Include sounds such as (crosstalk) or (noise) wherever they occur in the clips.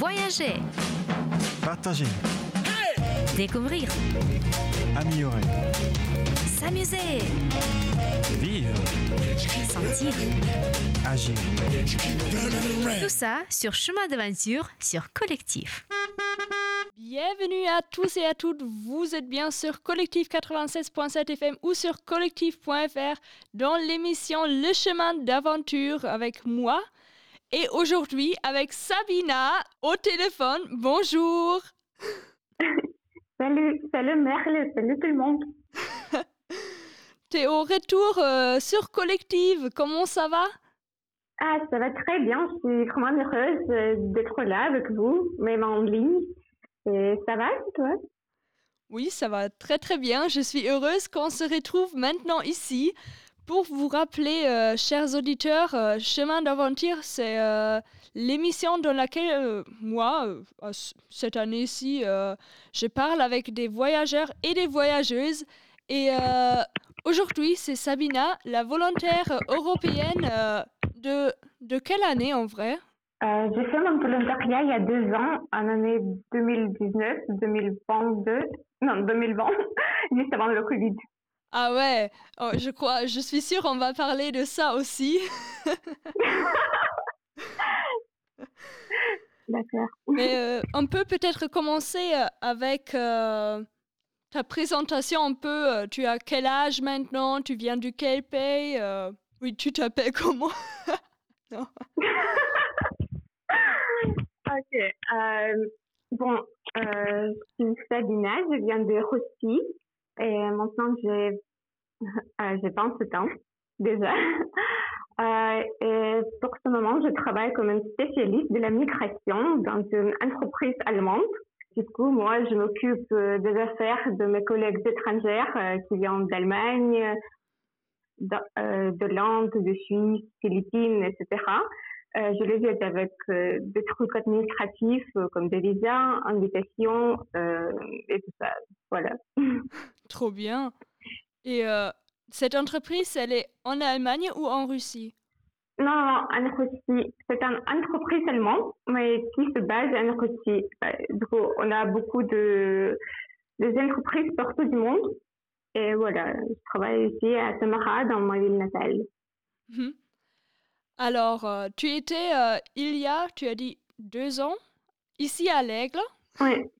Voyager, Partager, découvrir, améliorer, s'amuser, vivre, sentir. agir. Tout ça sur Chemin d'aventure sur Collectif. Bienvenue à tous et à toutes. Vous êtes bien sur Collectif 96.7 FM ou sur collectif.fr dans l'émission Le chemin d'aventure avec moi. Et aujourd'hui avec Sabina au téléphone. Bonjour. (laughs) Salut, salut Merle, salut tout le monde. (laughs) T'es au retour euh, sur Collective. Comment ça va? Ah, ça va très bien, je suis vraiment heureuse euh, d'être là avec vous, même en ligne. Et ça va, toi? Oui, ça va très très bien. Je suis heureuse qu'on se retrouve maintenant ici pour vous rappeler, euh, chers auditeurs, euh, Chemin d'aventure, c'est euh, l'émission dans laquelle moi, cette année-ci, je parle avec des voyageurs et des voyageuses. Et aujourd'hui, c'est Sabina, la volontaire européenne de, de quelle année en vrai? Euh, J'ai fait mon volontariat il y a deux ans, en année 2019, 2022, non 2020, (laughs) juste avant le Covid. Ah ouais, oh, je crois, je suis sûre on va parler de ça aussi. D'accord. (laughs) Mais euh, on peut peut-être commencer euh, avec euh, ta présentation un peu. tu as quel âge maintenant Tu viens du quel pays euh, Oui, tu t'appelles comment? (laughs) Non. (laughs) Ok. Bon, je suis Sabina, je viens de Russie et maintenant j'ai (laughs) euh, j'ai 27 ans déjà. (laughs) Euh, et pour ce moment, je travaille comme une spécialiste de la migration dans une entreprise allemande. Du coup, moi, je m'occupe euh, des affaires de mes collègues étrangères euh, qui viennent d'Allemagne, d'A- euh, de l'Inde, de Suisse, Philippines, etc. Euh, je les aide avec euh, des trucs administratifs euh, comme des visas, invitations et tout ça. Voilà. (laughs) Trop bien. Et cette entreprise, elle est en Allemagne ou en Russie? Non, non, en Russie, c'est une entreprise allemande, mais qui se base en Russie. Du coup, on a beaucoup de des entreprises partout du monde. Et voilà, je travaille ici à Samara, dans ma ville natale. Mhm. Alors, euh, tu étais euh, il y a, tu as dit, deux ans, ici à l'Aigle. Oui,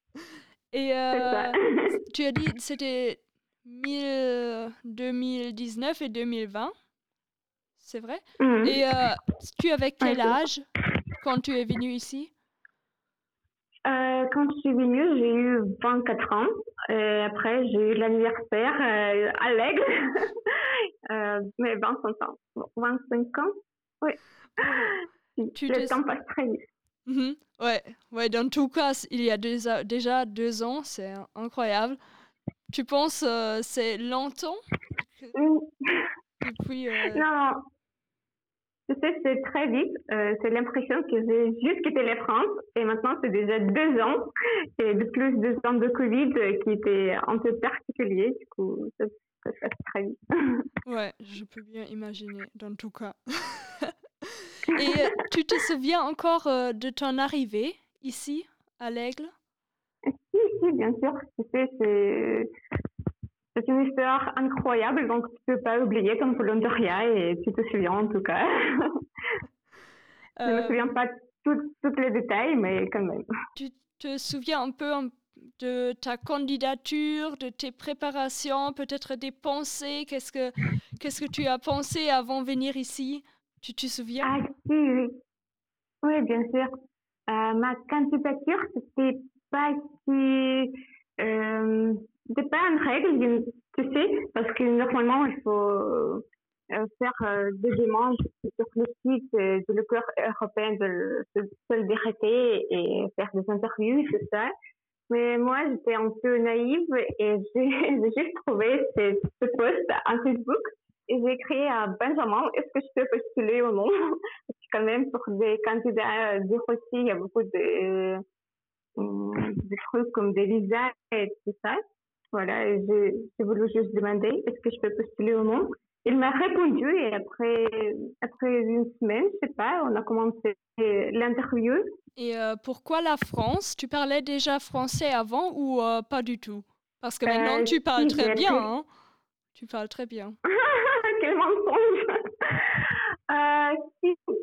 Et euh, (laughs) tu as dit c'était 1000 2019 et 2020. C'est vrai? Mhm. Et tu avais quel âge quand tu es venu ici? Euh, quand je suis venue, j'ai eu 24 ans. Et après, j'ai eu l'anniversaire euh, à l'aigle. (laughs) euh, mais 25 ans. Bon, 25 ans? (laughs) Oui. Tu Le te- temps passe très vite. Mhm. Ouais, ouais, dans tout cas, il y a déjà, déjà deux ans, c'est incroyable. Tu penses euh, c'est longtemps Mm. (laughs) depuis euh, Non. Tu sais, c'est très vite. Euh, c'est l'impression que j'ai juste quitté la France et maintenant c'est déjà deux ans. Et de plus deux ans de Covid euh, qui était un peu particulier. Du coup, ça, ça se passe très vite. (laughs) Ouais, je peux bien imaginer, dans tout cas. Et euh, tu te souviens encore euh, de ton arrivée ici, à l'Aigle? Si, si, bien sûr. Tu sais, c'est, une histoire incroyable, donc tu peux pas oublier ton volontariat et tu te souviens en tout cas. (laughs) Je me Euh, souviens pas tous tous les détails, mais quand même. Tu te souviens un peu de ta candidature, de tes préparations, peut-être des pensées? Qu'est-ce que, qu'est-ce que tu as pensé avant de venir ici? Tu te souviens? Ah, si, oui. Bien sûr. Euh, ma candidature, c'était pas si, euh, c'était pas une règle, tu sais, parce que normalement, il faut euh, faire des demandes sur le site de l'École européen de, solidarité et faire des interviews, tout ça. Mais moi, j'étais un peu naïve et (laughs) j'ai juste trouvé ce, ce post en Facebook j'ai écrit à Benjamin, est-ce que je peux postuler ou non? (laughs) Parce que quand même, pour des candidats de Russie, il y a beaucoup de, euh, de trucs comme des visas et tout ça. Voilà, j'ai voulu juste demander, est-ce que je peux postuler ou non? Il m'a répondu et après, après une semaine, je sais pas, on a commencé l'interview. Et euh, pourquoi la France? Tu parlais déjà français avant ou euh, pas du tout? Parce que maintenant Euh, tu parles très bien. Hein tu parles très bien. (laughs) Quel mensonge (laughs) euh,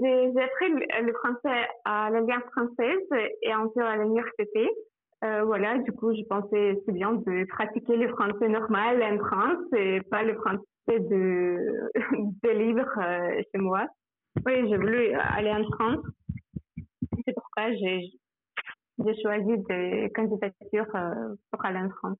j'ai appris le, français à l'Alliance française et un peu à l'université. Euh, voilà, du coup, je pensais c'est bien de pratiquer le français normal en France et pas le français de, (laughs) de libre euh, chez moi. Oui, j'ai voulu aller en France. C'est pourquoi j'ai choisi des candidatures euh, pour aller en France.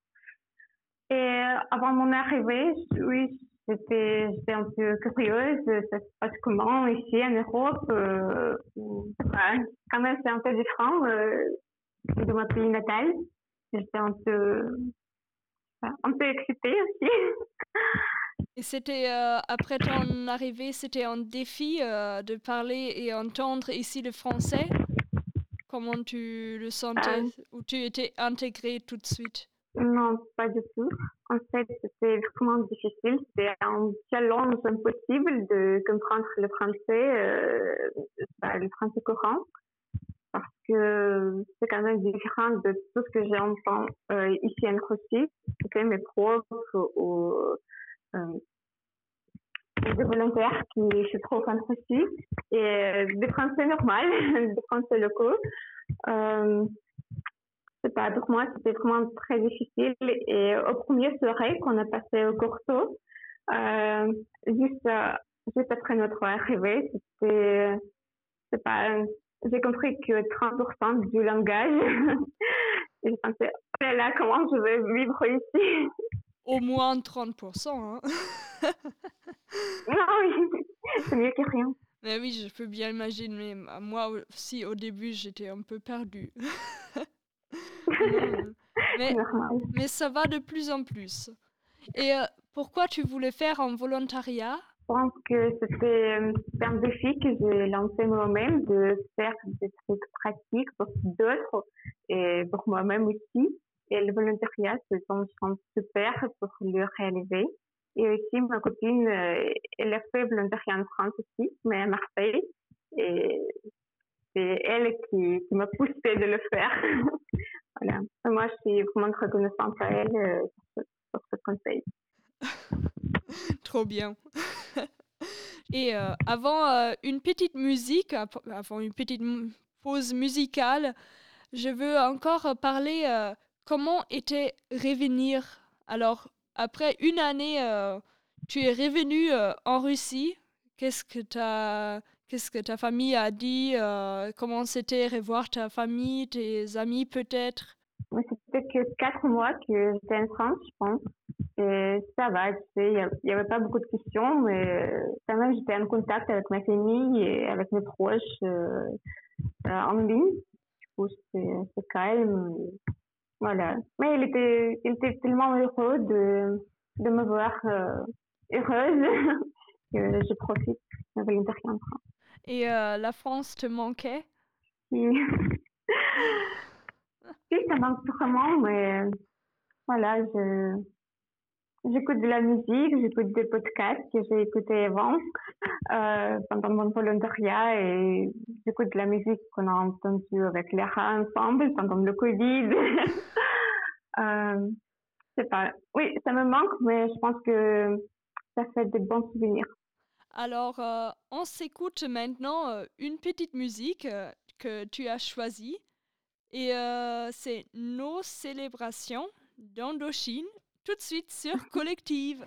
Et avant mon arrivée, oui, j'étais j'étais un peu curieuse. Ça se passe comment ici en Europe euh, ouais, Quand même, c'est un peu différent euh, de mon pays natal. J'étais un peu, un peu excitée aussi. (laughs) Et c'était euh, après ton arrivée, c'était un défi de parler et entendre ici le français? Comment tu le sentais. Ou tu étais intégrée tout de suite? Non, pas du tout. En fait, c'était vraiment difficile. C'était un challenge impossible de comprendre le français, euh, bah, le français courant, parce que c'est quand même différent de tout ce que j'entends euh, ici en Russie. C'était mes profs ou euh, des volontaires qui se trouvent en Russie et euh, des Français normaux, (laughs) des Français locaux. C'est pas pour moi c'était vraiment très difficile et au premier soirée qu'on a passé au Corso euh, juste euh, juste après notre arrivée c'était c'est pas j'ai compris que 30% du langage (laughs) et je pensais oh là là comment je vais vivre ici? Au moins 30%. Hein (laughs) non oui, c'est mieux que rien Mais oui, je peux bien imaginer. Moi aussi, au début, j'étais un peu perdue. (laughs) (laughs) Non, mais, ça va de plus en plus. Et euh, pourquoi tu voulais faire un volontariat? Je pense que c'était euh, un défi que j'ai lancé moi-même de faire des trucs pratiques pour d'autres et pour moi-même aussi. Et le volontariat, c'est une chance super pour le réaliser. Et aussi, ma copine, euh, elle a fait volontariat en France aussi, mais à Marseille. Et c'est elle qui, qui m'a poussé de le faire. (laughs) voilà. Moi, je suis vraiment reconnaissante à elle euh, pour, ce, conseil. (laughs) Trop bien. (laughs) Et euh, avant euh, une petite musique, avant une petite pause musicale, je veux encore parler comment était revenir? Alors, après une année, tu es revenu en Russie. Qu'est-ce que ta, qu'est-ce que ta famille a dit euh, Comment c'était revoir ta famille, tes amis peut-être? Moi, C'était que quatre mois que j'étais en France, je pense. Et ça va, tu sais, il n'y avait pas beaucoup de questions, mais quand même, j'étais en contact avec ma famille et avec mes proches euh, euh, en ligne. Du coup, c'était calme. Voilà. Mais il était, il était tellement heureux de, de me voir heureuse (laughs) que je profite de France. Et euh, la France te manquait? (laughs) Oui, ça manque vraiment, mais voilà, j'écoute de la musique, j'écoute des podcasts que j'ai écoutés avant euh, pendant mon volontariat et j'écoute de la musique qu'on a entendue avec Léra ensemble pendant le Covid. (laughs) euh, je sais pas. Oui, ça me manque, mais je pense que ça fait de bons souvenirs. Alors, euh, on s'écoute maintenant euh, une petite musique euh, que tu as choisie. Et c'est Nos célébrations d'Indochine, tout de suite sur Collective.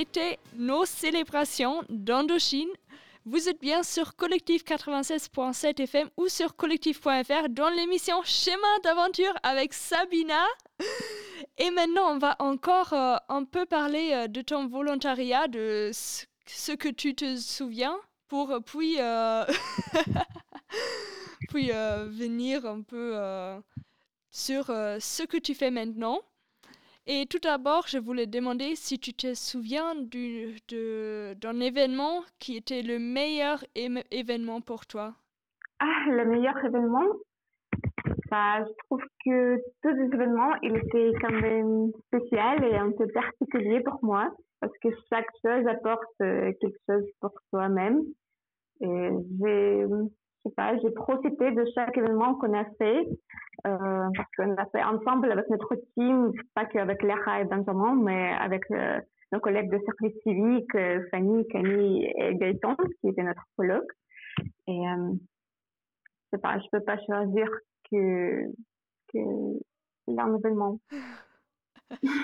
C'était nos célébrations d'Indochine. Vous êtes bien sur Collectif 96.7 FM ou sur collectif.fr dans l'émission Chemin d'aventure avec Sabina. Et maintenant, on va encore euh, un peu parler euh, de ton volontariat, de ce que tu te souviens, pour euh, puis, (laughs) puis venir un peu sur ce que tu fais maintenant. Et tout d'abord, je voulais demander si tu te souviens d'un événement qui était le meilleur événement pour toi. Ah, le meilleur événement, bah, je trouve que tous les événements, il était quand même spécial et un peu particulier pour moi parce que chaque chose apporte euh, quelque chose pour soi-même. Et j'ai, je sais pas, j'ai profité de chaque événement qu'on a fait euh, parce qu'on a fait ensemble avec notre team, pas qu'avec Léa et Benjamin, mais avec euh, nos collègues de service civique, euh, Fanny, Camille et Gaëtan, qui étaient notre colloque. Et euh, je sais pas, je peux pas choisir que, que l'un événement.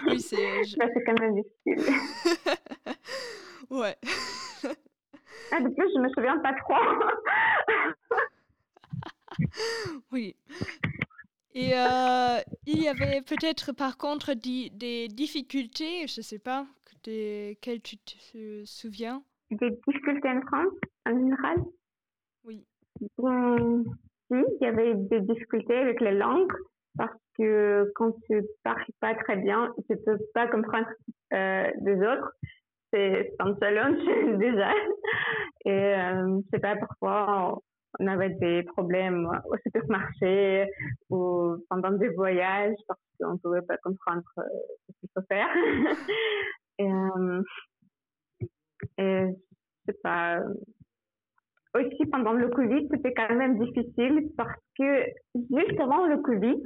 Oui, c'est. je- (laughs) c'est quand même difficile. (laughs) Ouais. Ah, de plus, je me souviens pas trop. (laughs) Oui. Et euh, il y avait peut-être par contre des difficultés, je sais pas, que- desquelles tu te souviens? Des difficultés en France, en général? Oui. Bon, si, il y avait des difficultés avec les langues parce que quand tu parles pas très bien, tu peux pas comprendre euh, des autres. C'est c'est un challenge déjà. Et euh, je sais pas, parfois on avait des problèmes au supermarché ou pendant des voyages parce qu'on pouvait pas comprendre euh, ce qu'il faut faire. (laughs) Et, euh, et je sais pas, aussi pendant le Covid, c'était quand même difficile parce que juste avant le Covid,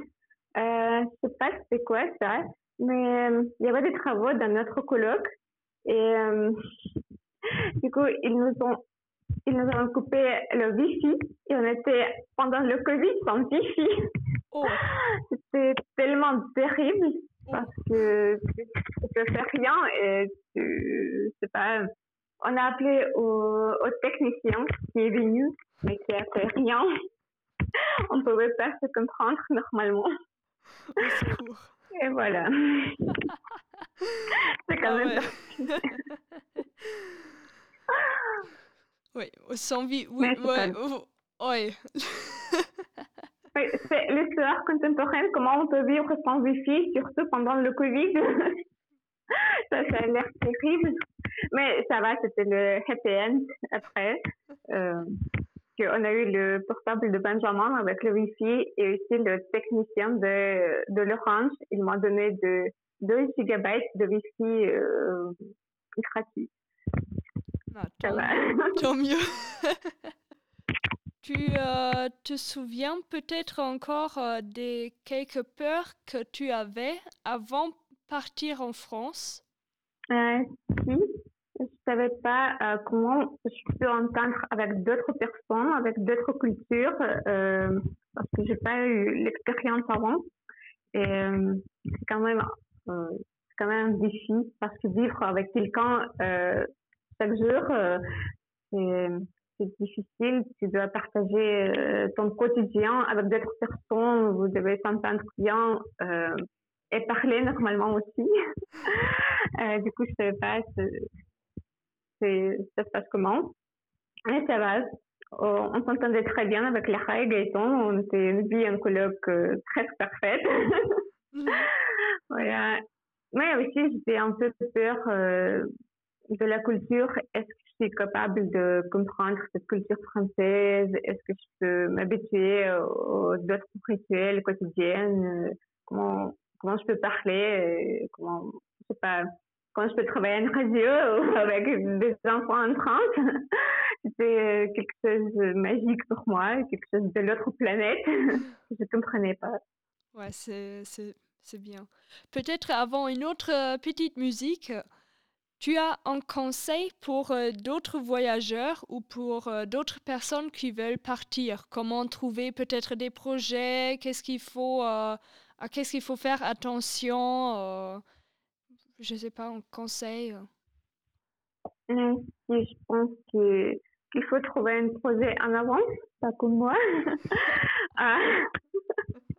euh, je sais pas c'était quoi ça, mais euh, il y avait des travaux dans notre colloque et euh, du coup ils nous ont ils nous ont coupé le wifi et on était pendant le Covid sans wifi. Oh, (laughs) C'était tellement terrible parce que tu tu peux faire rien et tu, sais pas, on a appelé au, au technicien qui est venu mais qui a fait rien. (laughs) On pouvait pas se comprendre normalement. Et voilà. (laughs) (laughs) C'est quand Ah même ouais. (laughs) oui, sans vie. Oui, ouais, ouais. (laughs) Oui, c'est l'histoire contemporaine, comment on peut vivre sans Wi-Fi, surtout pendant le Covid. ça, ça a l'air terrible. Mais ça va, c'était le happy end après. Euh, on a eu le portable de Benjamin avec le Wi-Fi et aussi le technicien de, de l'Orange. Il m'a donné de 2 gigabytes de Wi-Fi euh, gratuit. Ah, Ça tant, (laughs) tant mieux. (laughs) tu euh, te souviens peut-être encore euh, des quelques peurs que tu avais avant de partir en France? Euh, si, je savais pas euh, comment je peux entendre avec d'autres personnes, avec d'autres cultures, parce que j'ai pas eu l'expérience avant. Et c'est quand même, c'est quand même un défi parce que vivre avec quelqu'un euh, chaque jour, euh, c'est difficile. Tu dois partager euh, ton quotidien avec d'autres personnes. Vous devez s'entendre bien euh, et parler normalement aussi. (laughs) Euh, du coup, je savais pas ça se passe comment? Mais ça va. On, s'entendait très bien avec Lara et Gaëtan. On était une vie en colloque euh, presque parfaite. (laughs) voilà. Mais aussi, j'étais un peu peur euh, de la culture. Est-ce que je suis capable de comprendre cette culture française? Est-ce que je peux m'habituer aux autres rituels quotidiens? Euh, Comment comment je peux parler? Comment je pas quand je peux travailler à une radio (laughs) avec des enfants en France? (laughs) C'était euh, quelque chose de magique pour moi, quelque chose de l'autre planète que (laughs) je comprenais pas. Ouais, c'est, c'est, bien. Peut-être avant une autre euh, petite musique, tu as un conseil pour euh, d'autres voyageurs ou pour euh, d'autres personnes qui veulent partir? Comment trouver peut-être des projets? Qu'est-ce qu'il faut, qu'est-ce qu'il faut faire attention? je sais pas, un conseil? si je pense que qu'il faut trouver un projet en avance, pas comme moi. (laughs) Ah.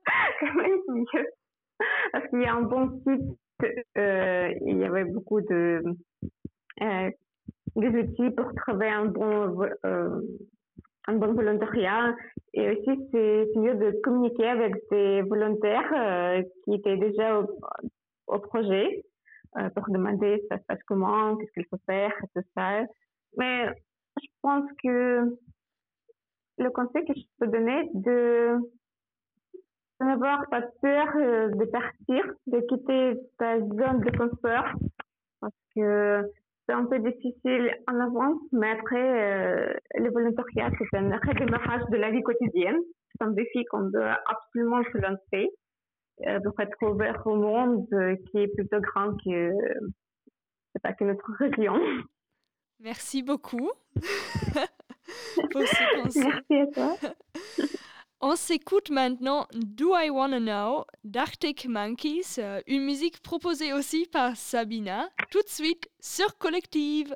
(laughs) (laughs) Parce qu'il y a un bon site, euh, il y avait beaucoup de euh, des outils pour trouver un bon euh, un bon volontariat et aussi c'est mieux de communiquer avec des volontaires qui étaient déjà au, au projet pour demander ça se passe comment, qu'est-ce qu'il faut faire, tout ça. Mais je pense que le conseil que je peux donner de n'avoir pas peur euh, de partir, de quitter ta zone de confort parce que c'est un peu difficile en avance, mais après, euh, le volontariat, c'est un redémarrage de la vie quotidienne. C'est un défi qu'on doit absolument se lancer euh, pour être ouvert au monde qui est plutôt grand que, pas que notre région. Merci beaucoup (laughs) pour ce conseil. Merci à toi. (laughs) On s'écoute maintenant Do I Wanna Know d'Arctic Monkeys, euh, une musique proposée aussi par Sabina, tout de suite sur Collective.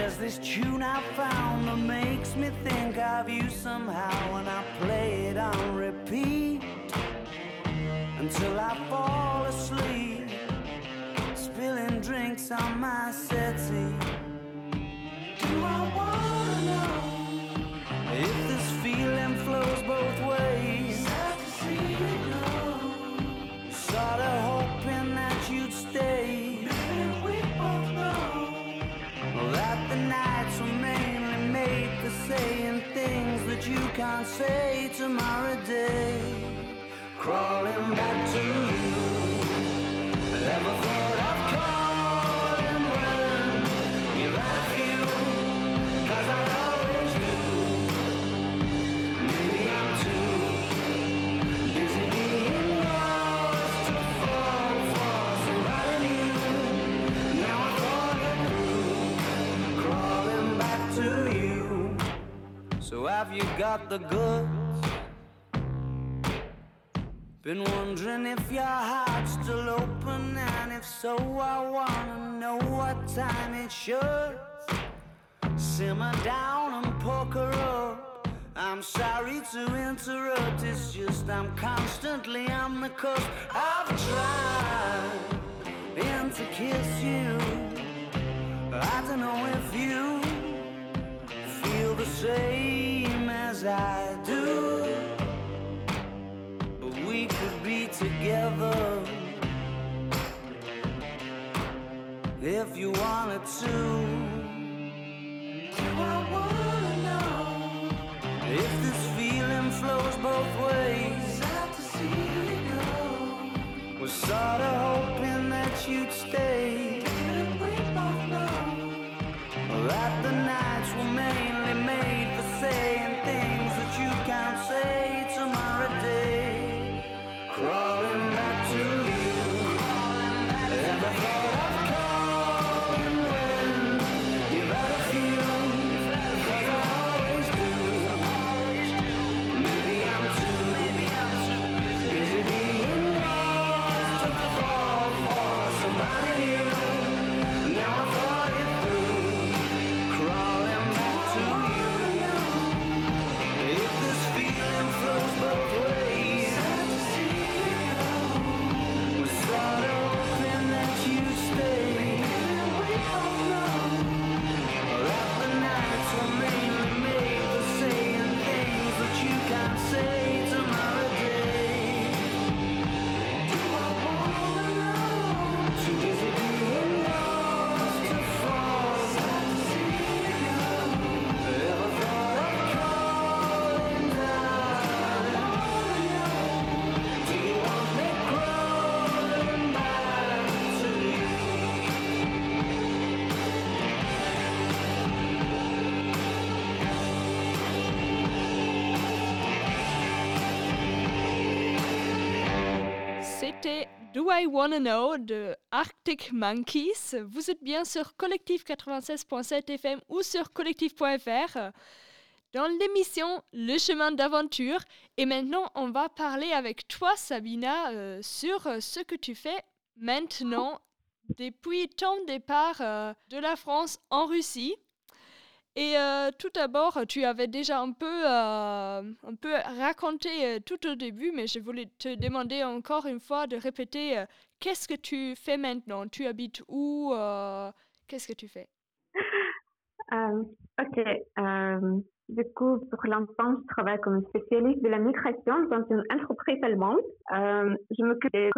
There's this tune I found that makes me think of you somehow when I play it on repeat until I fall asleep, spilling drinks on my settee. Do I wanna know if this feeling flows both ways? Sad to see you go. Sorta hoping can't say tomorrow day. Crawling back to you. Never thought of got the goods? Been wondering if your heart's still open, and if so, I wanna know what time it should. Simmer down and poker up. I'm sorry to interrupt, it's just I'm constantly on the cusp. I've tried and to kiss you. I don't know if you feel the same I do. But we could be together if you wanted to. Do I wanna know if this feeling flows both ways? To see you go. Was sorta hoping that you'd stay. And we both know that the nights were made I Wanna Know de Arctic Monkeys. Vous êtes bien sur Collectif 96.7 FM ou sur collectif.fr dans l'émission Le chemin d'aventure. Et maintenant, on va parler avec toi, Sabina, euh, sur euh, ce que tu fais maintenant depuis ton départ euh, de la France en Russie. Et tout d'abord, tu avais déjà un peu, un peu raconté tout au début, mais je voulais te demander encore une fois de répéter qu'est-ce que tu fais maintenant? Tu habites où Qu'est-ce que tu fais? (laughs) Ok. Du coup, pour l'instant, je travaille comme spécialiste de la migration dans une entreprise allemande. Euh, je m'occupe des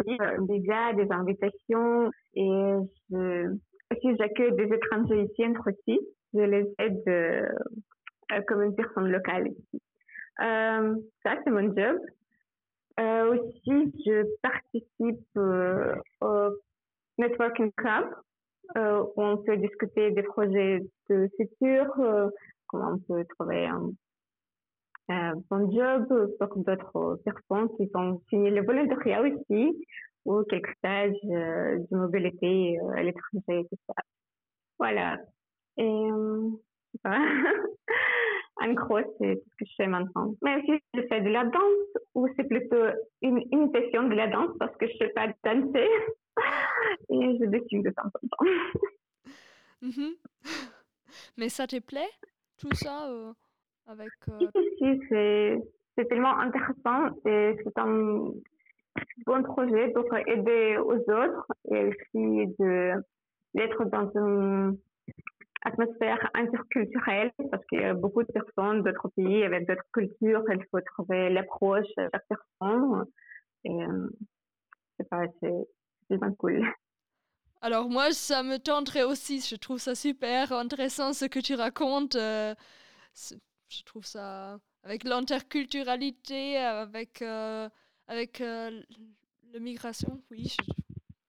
visas, des invitations et aussi j'accueille des étrangers ici en Russie. Je les aide euh, comme une personne locale ici. Euh, ça, c'est mon job. Euh, aussi, je participe euh, au Networking Club où on peut discuter des projets de futur comment on peut trouver un, bon job pour d'autres personnes qui ont fini le volontariat aussi ou quelques stages euh, de mobilité euh, à l'étranger tout ça. Voilà. Et euh, (laughs) en gros, c'est ce que je fais maintenant. Mais aussi, je fais de la danse ou c'est plutôt une imitation de la danse parce que je ne sais pas danser (laughs) et je dessine de temps en temps. (laughs) Mhm. Mais ça te plaît tout ça euh, avec. Euh... Si, c'est, c'est tellement intéressant et c'est un bon projet pour aider aux autres et aussi d'être dans une atmosphère interculturelle parce qu'il y a beaucoup de personnes d'autres pays avec d'autres cultures. Il faut trouver l'approche à chaque personne. Euh, c'est pas, c'est, vraiment cool. Alors moi, ça me tenterait aussi. Je trouve ça super intéressant ce que tu racontes. Euh, je trouve ça avec l'interculturalité, avec euh, avec euh, la migration. Oui,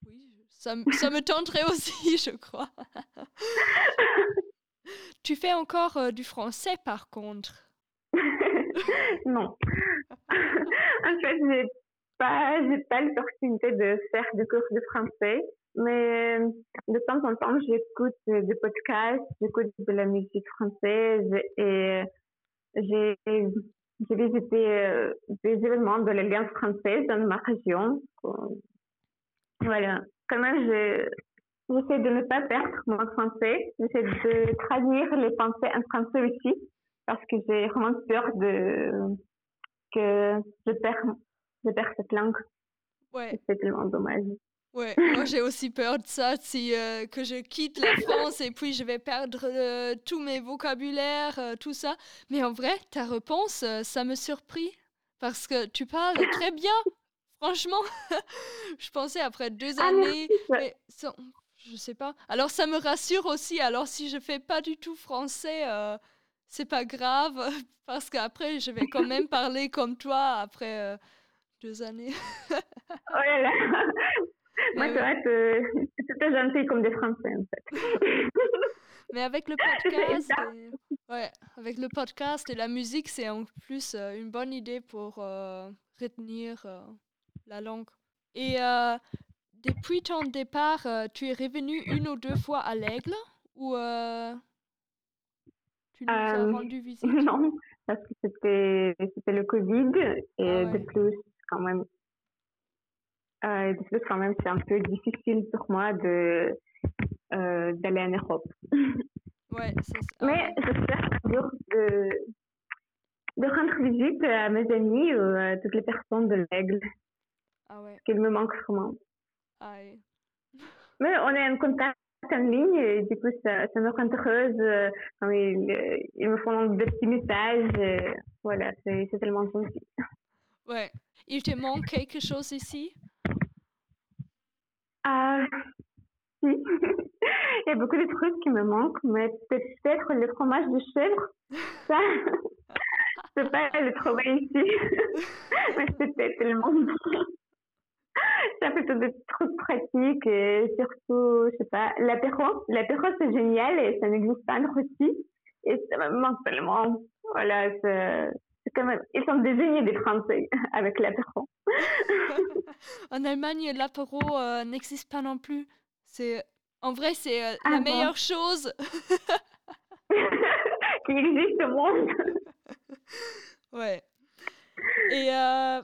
oui, ça, ça me tenterait (laughs) aussi, je crois. Tu fais encore du français, par contre. (laughs) non. en fait, j'ai pas, j'ai pas l'opportunité de faire des cours de français. Mais euh, de temps en temps, j'écoute des podcasts, j'écoute de la musique française et j'ai j'ai visité euh, des événements de l'Alliance française dans ma région. Voilà. Quand même, j'essaie de ne pas perdre mon français. J'essaie de traduire les pensées en français aussi parce que j'ai vraiment peur de que je perds, je perds cette langue. Ouais. C'est tellement dommage. Ouais, moi j'ai aussi peur de ça, si, euh, que je quitte la France et puis je vais perdre euh, tous mes vocabulaires, euh, tout ça. Mais en vrai, ta réponse, ça me surprit parce que tu parles très bien, franchement. (laughs) je pensais après deux Ah, années, mais sans- je sais pas. Alors ça me rassure aussi. Alors si je fais pas du tout français, euh, c'est pas grave (laughs) parce qu'après je vais quand même parler comme toi après euh, deux années. (laughs) Oh là là. Moi, Mais c'est vrai que c'est très gentil comme des Français, en fait. (laughs) Mais avec le podcast, et, ouais, avec le podcast et la musique, c'est en plus euh, une bonne idée pour euh, retenir la langue. Et depuis ton départ, euh, tu es revenu une ou deux fois à l'Aigle ou euh, tu nous as Euh, rendu (laughs) visite? Non, parce que c'était c'était le Covid et Ah de plus, quand même, euh, de plus, quand même, c'est un peu difficile pour moi de d'aller en Europe. Ouais, c'est (laughs) ah Mais j'espère un jour de, de rendre visite à mes amis ou à toutes les personnes de l'Aigle, Ah ouais. qu'ils me manquent vraiment. Mais on est en contact en ligne et du coup, ça, ça me rend heureuse. euh, quand ils, euh, ils me font des petits messages. et voilà, c'est tellement gentil. Ouais. Il te manque quelque chose ici? Ah, si. (laughs) Il y a beaucoup de trucs qui me manquent, mais peut-être le fromage de chèvre. Ça, (laughs) je peux pas le trouver ici. (laughs) mais c'était tellement bon. (laughs) Ça fait plutôt des trucs pratiques et surtout, je sais pas, l'apéro. L'apéro, c'est génial et ça n'existe pas en Russie. Et ça me manque tellement. Voilà, c'est quand même, ils sont désignés des Français (laughs) avec l'apéro. (laughs) En Allemagne, l'apéro euh, n'existe pas non plus. C'est en vrai, c'est euh, Ah la bon? meilleure chose. qui existe au monde. Ouais. Et euh,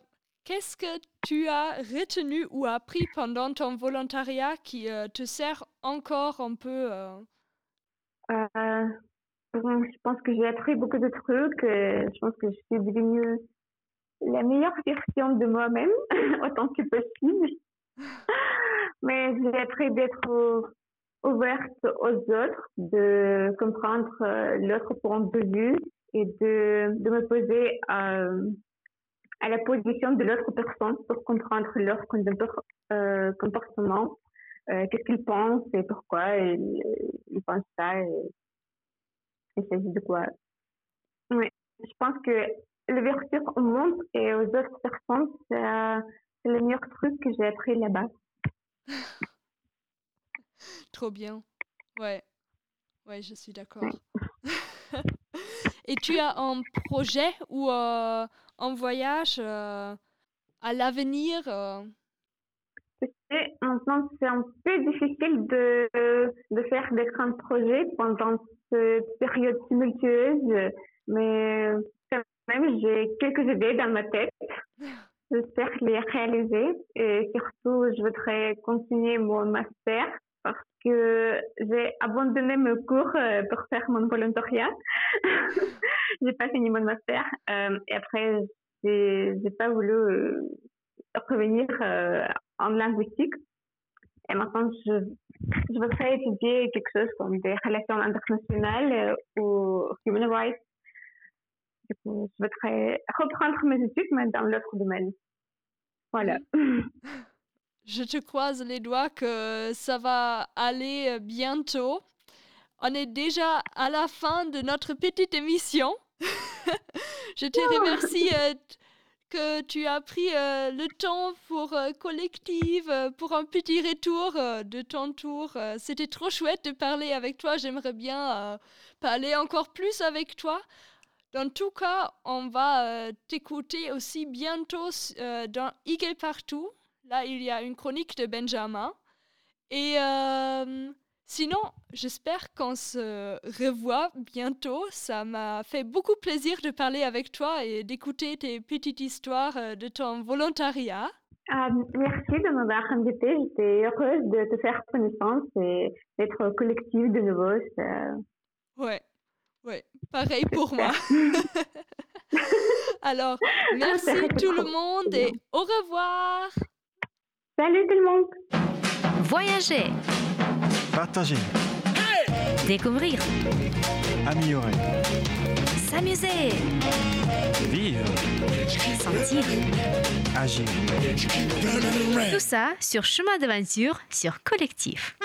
qu'est-ce que tu as retenu ou appris pendant ton volontariat qui euh, te sert encore un peu euh, Euh, bon, je pense que j'ai appris beaucoup de trucs. Je pense que je suis devenue la meilleure version de moi-même, (laughs) autant que possible. (laughs) Mais j'ai appris d'être ouverte aux autres, de comprendre l'autre point de vue et de, de me poser euh, à la position de l'autre personne pour comprendre leur euh, comportement, euh, qu'est-ce qu'ils pensent et pourquoi ils, ils pensent ça et il s'agit de quoi. Oui, je pense que l'ouverture au monde et aux autres personnes, c'est euh, le meilleur truc que j'ai appris là-bas. (laughs) trop bien. Ouais. Ouais, je suis d'accord. (laughs) Et tu as un projet ou euh, un voyage euh, à l'avenir euh, maintenant, c'est un peu difficile de, de faire des grands projets pendant cette période tumultueuse, mais quand même, j'ai quelques idées dans ma tête. (laughs) J'espère les réaliser et surtout, je voudrais continuer mon master parce que j'ai abandonné mes cours euh, pour faire mon volontariat. (laughs) j'ai pas fini mon master euh, et après, j'ai pas voulu euh, revenir en linguistique. Et maintenant, je, je voudrais étudier quelque chose comme des relations internationales ou human rights. Je voudrais reprendre mes études, mais dans l'autre domaine. Voilà. (laughs) Je te croise les doigts que ça va aller bientôt. On est déjà à la fin de notre petite émission. (laughs) Je te remercie euh, que tu as pris euh, le temps pour euh, Collective, euh, pour un petit retour de ton tour. C'était trop chouette de parler avec toi. J'aimerais bien parler encore plus avec toi. Dans tout cas, on va t'écouter aussi bientôt dans Eagle Partout. Là, il y a une chronique de Benjamin. Et euh, sinon, j'espère qu'on se revoit bientôt. Ça m'a fait beaucoup plaisir de parler avec toi et d'écouter tes petites histoires euh, de ton volontariat. Ah, merci de m'avoir invité. J'étais heureuse de te faire connaissance et d'être collective de nouveau. Ouais, ouais, pareil pour moi. (laughs) Alors, (laughs) merci tout le monde et au revoir. Salut tout le monde! Voyager, Partager. découvrir, Améliorer. s'amuser, Vivre. sentir. Agir. Tout ça sur Chemin d'aventure sur Collectif.